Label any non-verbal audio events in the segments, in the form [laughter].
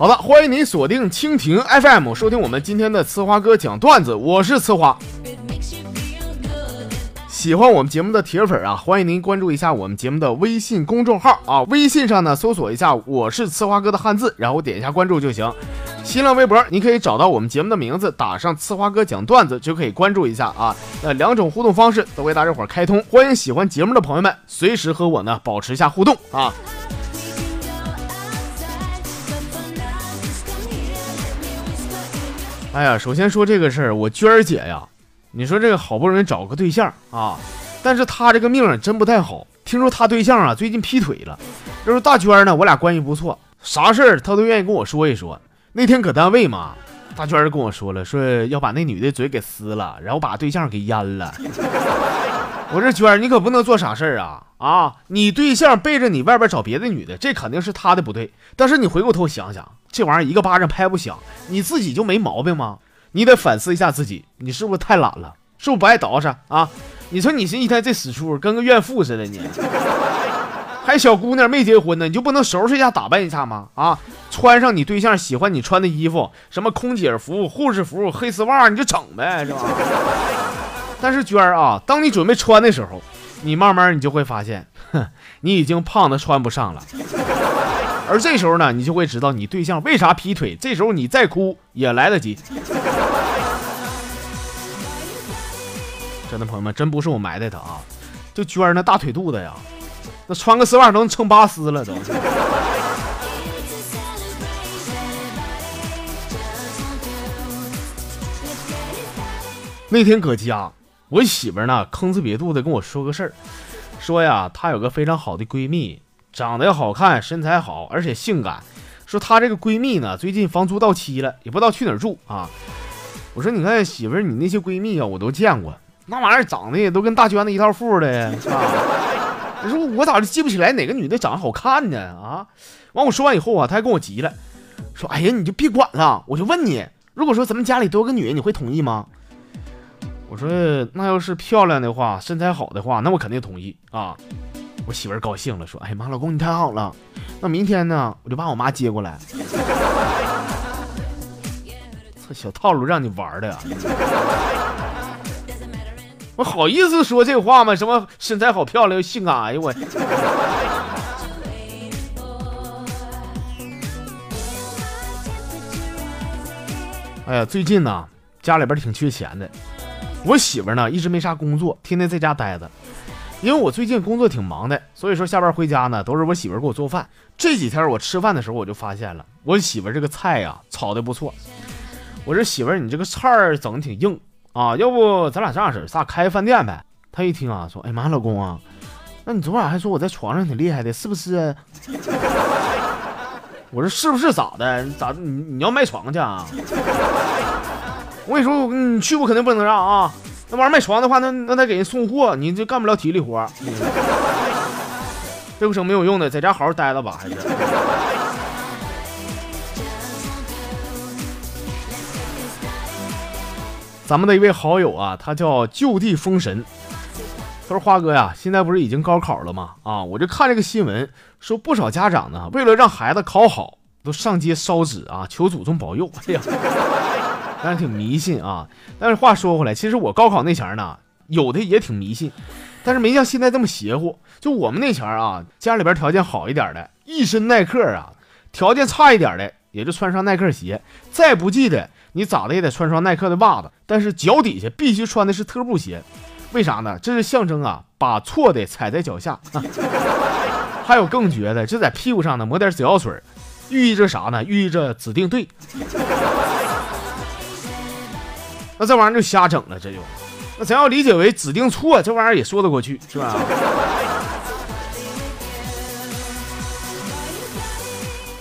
好了，欢迎您锁定蜻蜓 FM，收听我们今天的呲花哥讲段子，我是呲花。喜欢我们节目的铁粉啊，欢迎您关注一下我们节目的微信公众号啊，微信上呢搜索一下“我是呲花哥”的汉字，然后点一下关注就行。新浪微博你可以找到我们节目的名字，打上“呲花哥讲段子”就可以关注一下啊。那两种互动方式都为大家伙开通，欢迎喜欢节目的朋友们随时和我呢保持一下互动啊。哎呀，首先说这个事儿，我娟儿姐呀。你说这个好不容易找个对象啊，但是她这个命真不太好。听说她对象啊最近劈腿了。就是大娟呢，我俩关系不错，啥事儿她都愿意跟我说一说。那天搁单位嘛，大娟跟我说了，说要把那女的嘴给撕了，然后把对象给阉了。[laughs] 我说娟儿，你可不能做傻事儿啊啊！你对象背着你外边找别的女的，这肯定是他的不对。但是你回过头想想，这玩意儿一个巴掌拍不响，你自己就没毛病吗？你得反思一下自己，你是不是太懒了？是不是不爱捯饬啊？你说你这一天这死出跟个怨妇似的，你 [laughs] 还小姑娘没结婚呢，你就不能收拾一下打扮一下吗？啊，穿上你对象喜欢你穿的衣服，什么空姐服、护士服、黑丝袜，你就整呗，是吧？[laughs] 但是娟儿啊，当你准备穿的时候，你慢慢你就会发现，哼，[laughs] 你已经胖的穿不上了。而这时候呢，你就会知道你对象为啥劈腿。这时候你再哭也来得及。真的朋友们，真不是我埋汰他啊，就娟儿那大腿肚子呀，那穿个丝袜都能撑八丝了都。那天搁家，我媳妇呢吭哧瘪肚的跟我说个事儿，说呀，她有个非常好的闺蜜。长得好看，身材好，而且性感。说她这个闺蜜呢，最近房租到期了，也不知道去哪儿住啊。我说，你看媳妇儿，你那些闺蜜啊，我都见过，那玩意儿长得也都跟大娟子一套富的，啊、我？说我咋就记不起来哪个女的长得好看呢？啊！完我说完以后啊，她还跟我急了，说：“哎呀，你就别管了，我就问你，如果说咱们家里多个女人，你会同意吗？”我说：“那要是漂亮的话，身材好的话，那我肯定同意啊。”我媳妇儿高兴了，说：“哎呀妈，老公你太好了，那明天呢，我就把我妈接过来。”这小套路让你玩的呀！我好意思说这话吗？什么身材好、漂亮又性感？哎呦我！哎呀，最近呢，家里边挺缺钱的，我媳妇呢一直没啥工作，天天在家待着。因为我最近工作挺忙的，所以说下班回家呢，都是我媳妇给我做饭。这几天我吃饭的时候，我就发现了我媳妇这个菜呀炒的不错。我说媳妇，你这个菜整的挺硬啊，要不咱俩这样式儿，咱俩开个饭店呗？她一听啊，说：“哎妈，老公啊，那你昨晚还说我在床上挺厉害的，是不是？” [laughs] 我说：“是不是咋的？咋你你要卖床去啊？”我跟你说，你去我肯定不能让啊。那玩意儿卖床的话，那那得给人送货，你就干不了体力活。这不成没有用的，在家好好待着吧，还是。咱们的一位好友啊，他叫就地封神。他说：“花哥呀，现在不是已经高考了吗？啊，我就看这个新闻，说不少家长呢，为了让孩子考好，都上街烧纸啊，求祖宗保佑。哎呀。”但是挺迷信啊！但是话说回来，其实我高考那前儿呢，有的也挺迷信，但是没像现在这么邪乎。就我们那前儿啊，家里边条件好一点的，一身耐克啊；条件差一点的，也就穿上耐克鞋。再不济的，你咋的也得穿双耐克的袜子，但是脚底下必须穿的是特步鞋。为啥呢？这是象征啊，把错的踩在脚下。[laughs] 还有更绝的，就在屁股上呢抹点紫药水，寓意着啥呢？寓意着指定对。那这玩意儿就瞎整了，这就，那咱要理解为指定错，这玩意儿也说得过去，是吧？[laughs]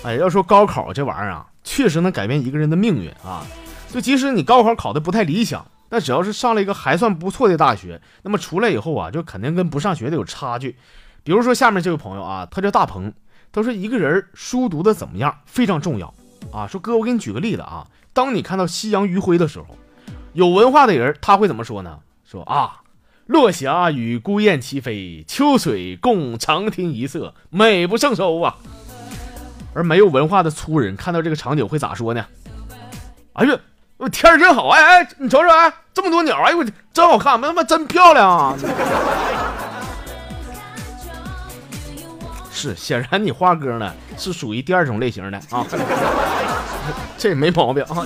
哎，要说高考这玩意儿啊，确实能改变一个人的命运啊。就即使你高考考的不太理想，但只要是上了一个还算不错的大学，那么出来以后啊，就肯定跟不上学的有差距。比如说下面这位朋友啊，他叫大鹏，他说一个人书读的怎么样非常重要啊。说哥，我给你举个例子啊，当你看到夕阳余晖的时候。有文化的人他会怎么说呢？说啊，落霞与孤雁齐飞，秋水共长天一色，美不胜收啊。而没有文化的粗人看到这个场景会咋说呢？哎呀，天儿真好，哎哎，你瞅瞅，哎，这么多鸟，哎呦我真好看，他妈真漂亮啊！是，显然你花哥呢是属于第二种类型的啊，[laughs] 这也没毛病啊。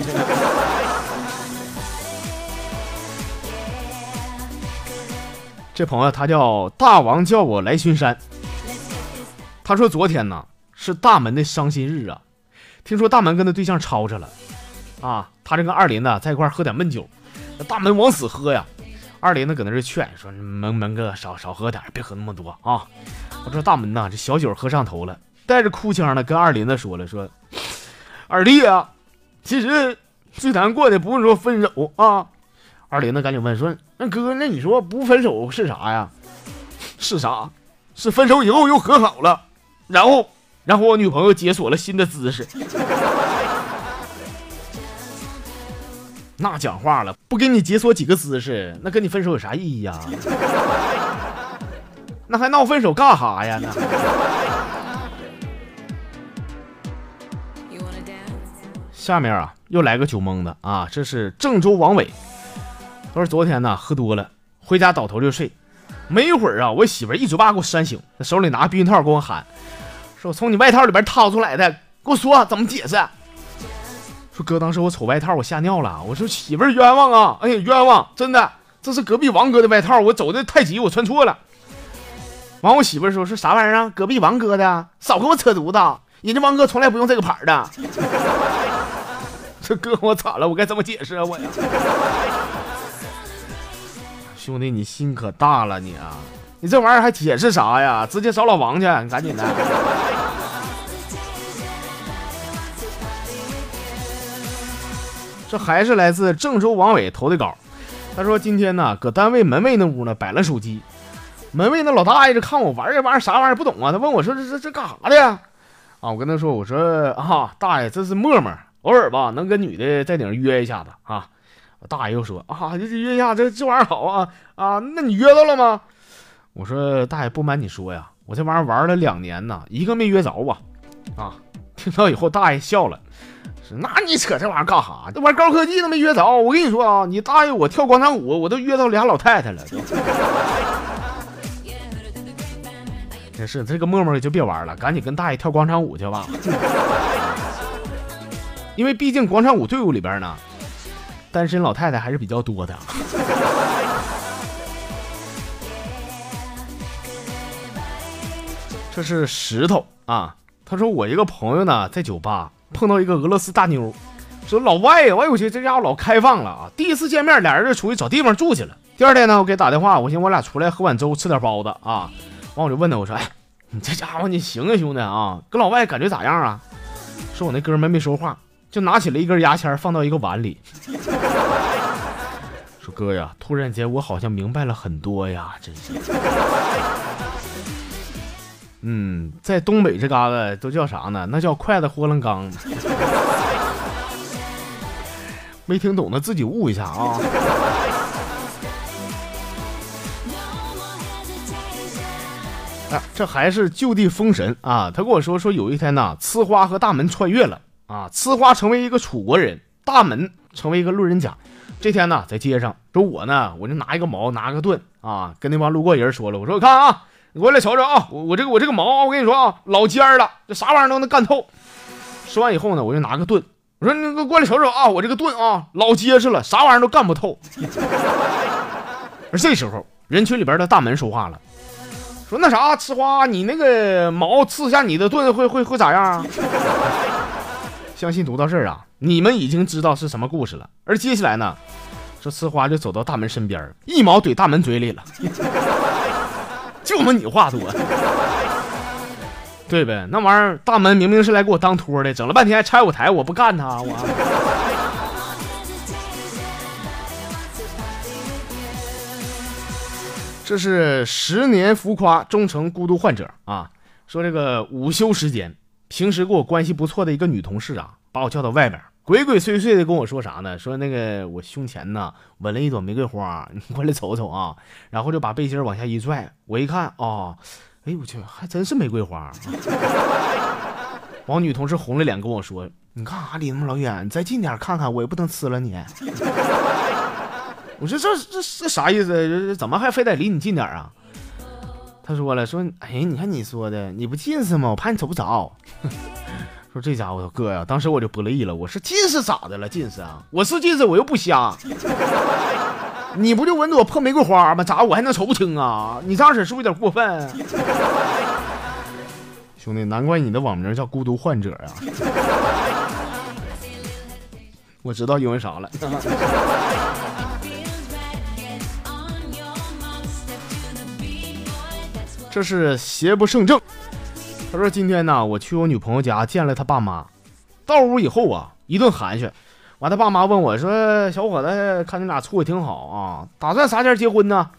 这朋友他叫大王，叫我来巡山。他说昨天呢是大门的伤心日啊，听说大门跟他对象吵着了啊，他这跟二林呢在一块喝点闷酒，那大门往死喝呀。二林呢搁那劝说门门哥少少喝点，别喝那么多啊。我说大门呐，这小酒喝上头了，带着哭腔呢跟二林子说了说，二弟啊，其实最难过的不是说分手啊。二林子赶紧问说：“那哥，那你说不分手是啥呀？是啥？是分手以后又和好了，然后，然后我女朋友解锁了新的姿势。那讲话了，不给你解锁几个姿势，那跟你分手有啥意义呀？[laughs] 那还闹分手干哈呀？那。”下面啊，又来个酒蒙子啊，这是郑州王伟。他说：“昨天呢，喝多了，回家倒头就睡。没一会儿啊，我媳妇一嘴巴给我扇醒，手里拿避孕套跟我喊，说我从你外套里边掏出来的，给我说怎么解释。说哥，当时我瞅外套，我吓尿了。我说媳妇冤枉啊！哎呀，冤枉！真的，这是隔壁王哥的外套，我走的太急，我穿错了。完，我媳妇说是啥玩意儿啊？隔壁王哥的，少跟我扯犊子！人家王哥从来不用这个牌的。[laughs] 这哥，我惨了，我该怎么解释啊？我呀。”兄弟，你心可大了，你啊，你这玩意儿还解释啥呀？直接找老王去，你赶紧的。这还是来自郑州王伟投的稿，他说今天呢，搁单位门卫那屋呢摆了手机，门卫那老大爷就看我玩这玩意儿啥玩意儿不懂啊，他问我说这这这干啥的呀？啊，我跟他说我说啊，大爷这是陌陌，偶尔吧能跟女的在顶上约一下子啊。大爷又说啊，这约一下，这这玩意儿好啊啊！那你约到了吗？我说大爷，不瞒你说呀，我这玩意儿玩了两年呢，一个没约着啊！啊，听到以后，大爷笑了，说：“那你扯这玩意儿干啥？这玩高科技都没约着。我跟你说啊，你大爷我跳广场舞，我都约到俩老太太了。”真是，这个陌陌就别玩了，赶紧跟大爷跳广场舞去吧。[laughs] 因为毕竟广场舞队伍里边呢。单身老太太还是比较多的。这是石头啊，他说我一个朋友呢在酒吧碰到一个俄罗斯大妞，说老外呀，哎我去，这家伙老开放了啊！第一次见面，俩人就出去找地方住去了。第二天呢，我给打电话，我寻思我俩出来喝碗粥，吃点包子啊。完我就问他，我说，哎，你这家伙你行啊，兄弟啊，跟老外感觉咋样啊？说我那哥们没说话。就拿起了一根牙签放到一个碗里，[laughs] 说：“哥呀，突然间我好像明白了很多呀，真是。”嗯，在东北这嘎达都叫啥呢？那叫筷子豁楞缸。[laughs] 没听懂的自己悟一下啊。啊，这还是就地封神啊！他跟我说说有一天呐，呲花和大门穿越了。啊，呲花成为一个楚国人，大门成为一个路人甲。这天呢，在街上，说我呢，我就拿一个矛，拿个盾啊，跟那帮路过人说了，我说看啊，你过来瞅瞅啊，我我这个我这个矛，我跟你说啊，老尖儿了，这啥玩意儿都能干透。说完以后呢，我就拿个盾，我说你过来瞅瞅啊，我这个盾啊，老结实了，啥玩意儿都干不透。而 [laughs] 这时候，人群里边的大门说话了，说那啥，呲花，你那个矛刺下你的盾会会会咋样啊？相信读到这儿啊，你们已经知道是什么故事了。而接下来呢，这呲花就走到大门身边，一毛怼大门嘴里了。[laughs] 就么你话多，对呗？那玩意儿，大门明明是来给我当托的，整了半天还拆我台，我不干他，我。这是十年浮夸终成孤独患者啊！说这个午休时间。平时跟我关系不错的一个女同事啊，把我叫到外边，鬼鬼祟祟的跟我说啥呢？说那个我胸前呢纹了一朵玫瑰花，你过来瞅瞅啊。然后就把背心往下一拽，我一看啊，哎呦我去，还真是玫瑰花。王女同事红了脸跟我说：“你干啥离那么老远？你再近点看看，我也不能吃了你。”我说：“这这这啥意思？怎么还非得离你近点啊？”他说了：“说哎，你看你说的，你不近视吗？我怕你瞅不着。[laughs] ”说这家伙哥呀，当时我就不乐意了。我说近视咋的了？近视啊？我是近视，我又不瞎。[laughs] 你不就闻着我破玫瑰花吗？咋我还能瞅不清啊？你这样式是不是有点过分？[laughs] 兄弟，难怪你的网名叫孤独患者啊！我知道因为啥了。这是邪不胜正。他说：“今天呢，我去我女朋友家见了她爸妈。到屋以后啊，一顿寒暄。完，他爸妈问我说：‘小伙子，看你俩处的挺好啊，打算啥时结婚呢？’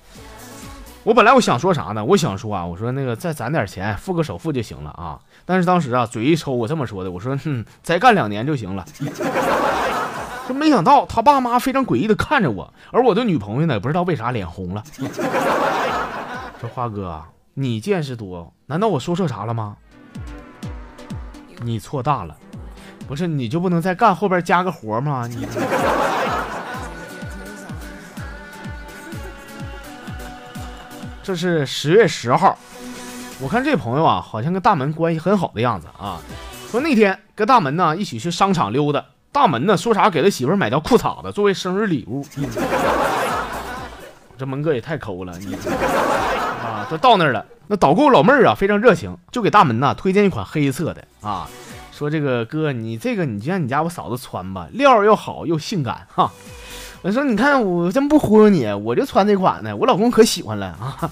我本来我想说啥呢？我想说啊，我说那个再攒点钱，付个首付就行了啊。但是当时啊，嘴一抽，我这么说的，我说：‘哼，再干两年就行了。’ [laughs] 这没想到他爸妈非常诡异的看着我，而我的女朋友呢，也不知道为啥脸红了。说花哥，你见识多，难道我说错啥了吗？”你错大了，不是你就不能再干后边加个活吗？你这是十月十号，我看这朋友啊，好像跟大门关系很好的样子啊。说那天跟大门呢一起去商场溜达，大门呢说啥给他媳妇买条裤衩子作为生日礼物。这门哥也太抠了，你啊，就到那儿了。那导购老妹儿啊，非常热情，就给大门呐推荐一款黑色的啊，说这个哥，你这个你就让你家我嫂子穿吧，料又好又性感哈。我说你看我真不忽悠你，我就穿这款呢，我老公可喜欢了啊。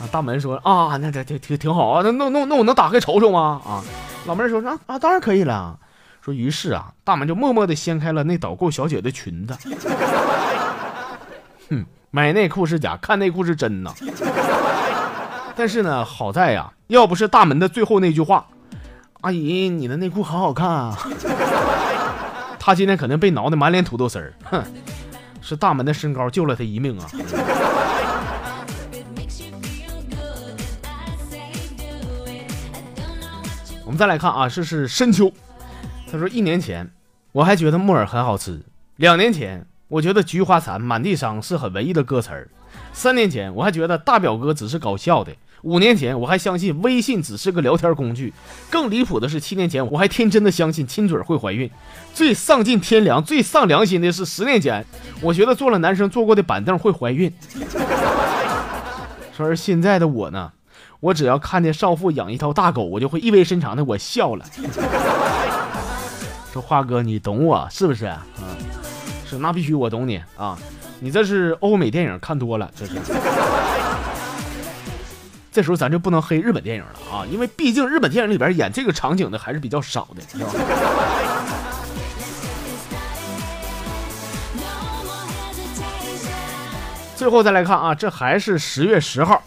啊，大门说啊，那这挺挺挺好啊，那那那那我能打开瞅瞅吗？啊，老妹儿说啊啊，当然可以了。说于是啊，大门就默默地掀开了那导购小姐的裙子。[laughs] 哼，买内裤是假，看内裤是真呐。但是呢，好在呀，要不是大门的最后那句话，“阿姨，你的内裤好好看啊”，[laughs] 他今天肯定被挠的满脸土豆丝儿。哼，是大门的身高救了他一命啊！我们再来看啊，这是深秋。他说，一年前我还觉得木耳很好吃，两年前我觉得菊花残满地伤是很文艺的歌词儿，三年前我还觉得大表哥只是搞笑的。五年前我还相信微信只是个聊天工具，更离谱的是七年前我还天真的相信亲嘴会怀孕。最丧尽天良、最丧良心的是十年前，我觉得坐了男生坐过的板凳会怀孕。说而现在的我呢，我只要看见少妇养一条大狗，我就会意味深长的我笑了。说花哥，你懂我是不是？啊，是那必须我懂你啊，你这是欧美电影看多了，这是。这时候咱就不能黑日本电影了啊，因为毕竟日本电影里边演这个场景的还是比较少的，是吧？最后再来看啊，这还是十月十号。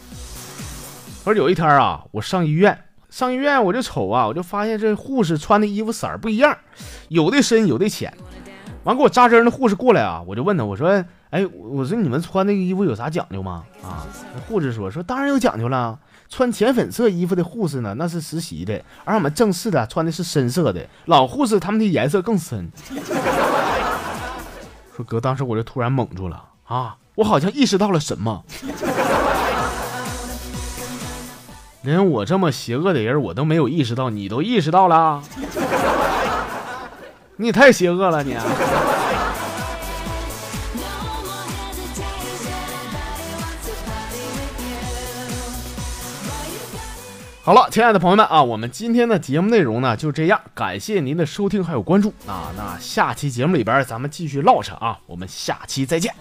说有一天啊，我上医院，上医院我就瞅啊，我就发现这护士穿的衣服色儿不一样，有的深，有的浅。完给我扎针的护士过来啊，我就问他，我说。哎，我说你们穿那个衣服有啥讲究吗？啊，护士说说当然有讲究了。穿浅粉色衣服的护士呢，那是实习的，而我们正式的穿的是深色的。老护士他们的颜色更深。[laughs] 说哥，当时我就突然懵住了啊，我好像意识到了什么。连我这么邪恶的人，我都没有意识到，你都意识到了？你太邪恶了，你。好了，亲爱的朋友们啊，我们今天的节目内容呢就这样，感谢您的收听还有关注啊，那下期节目里边咱们继续唠扯啊，我们下期再见。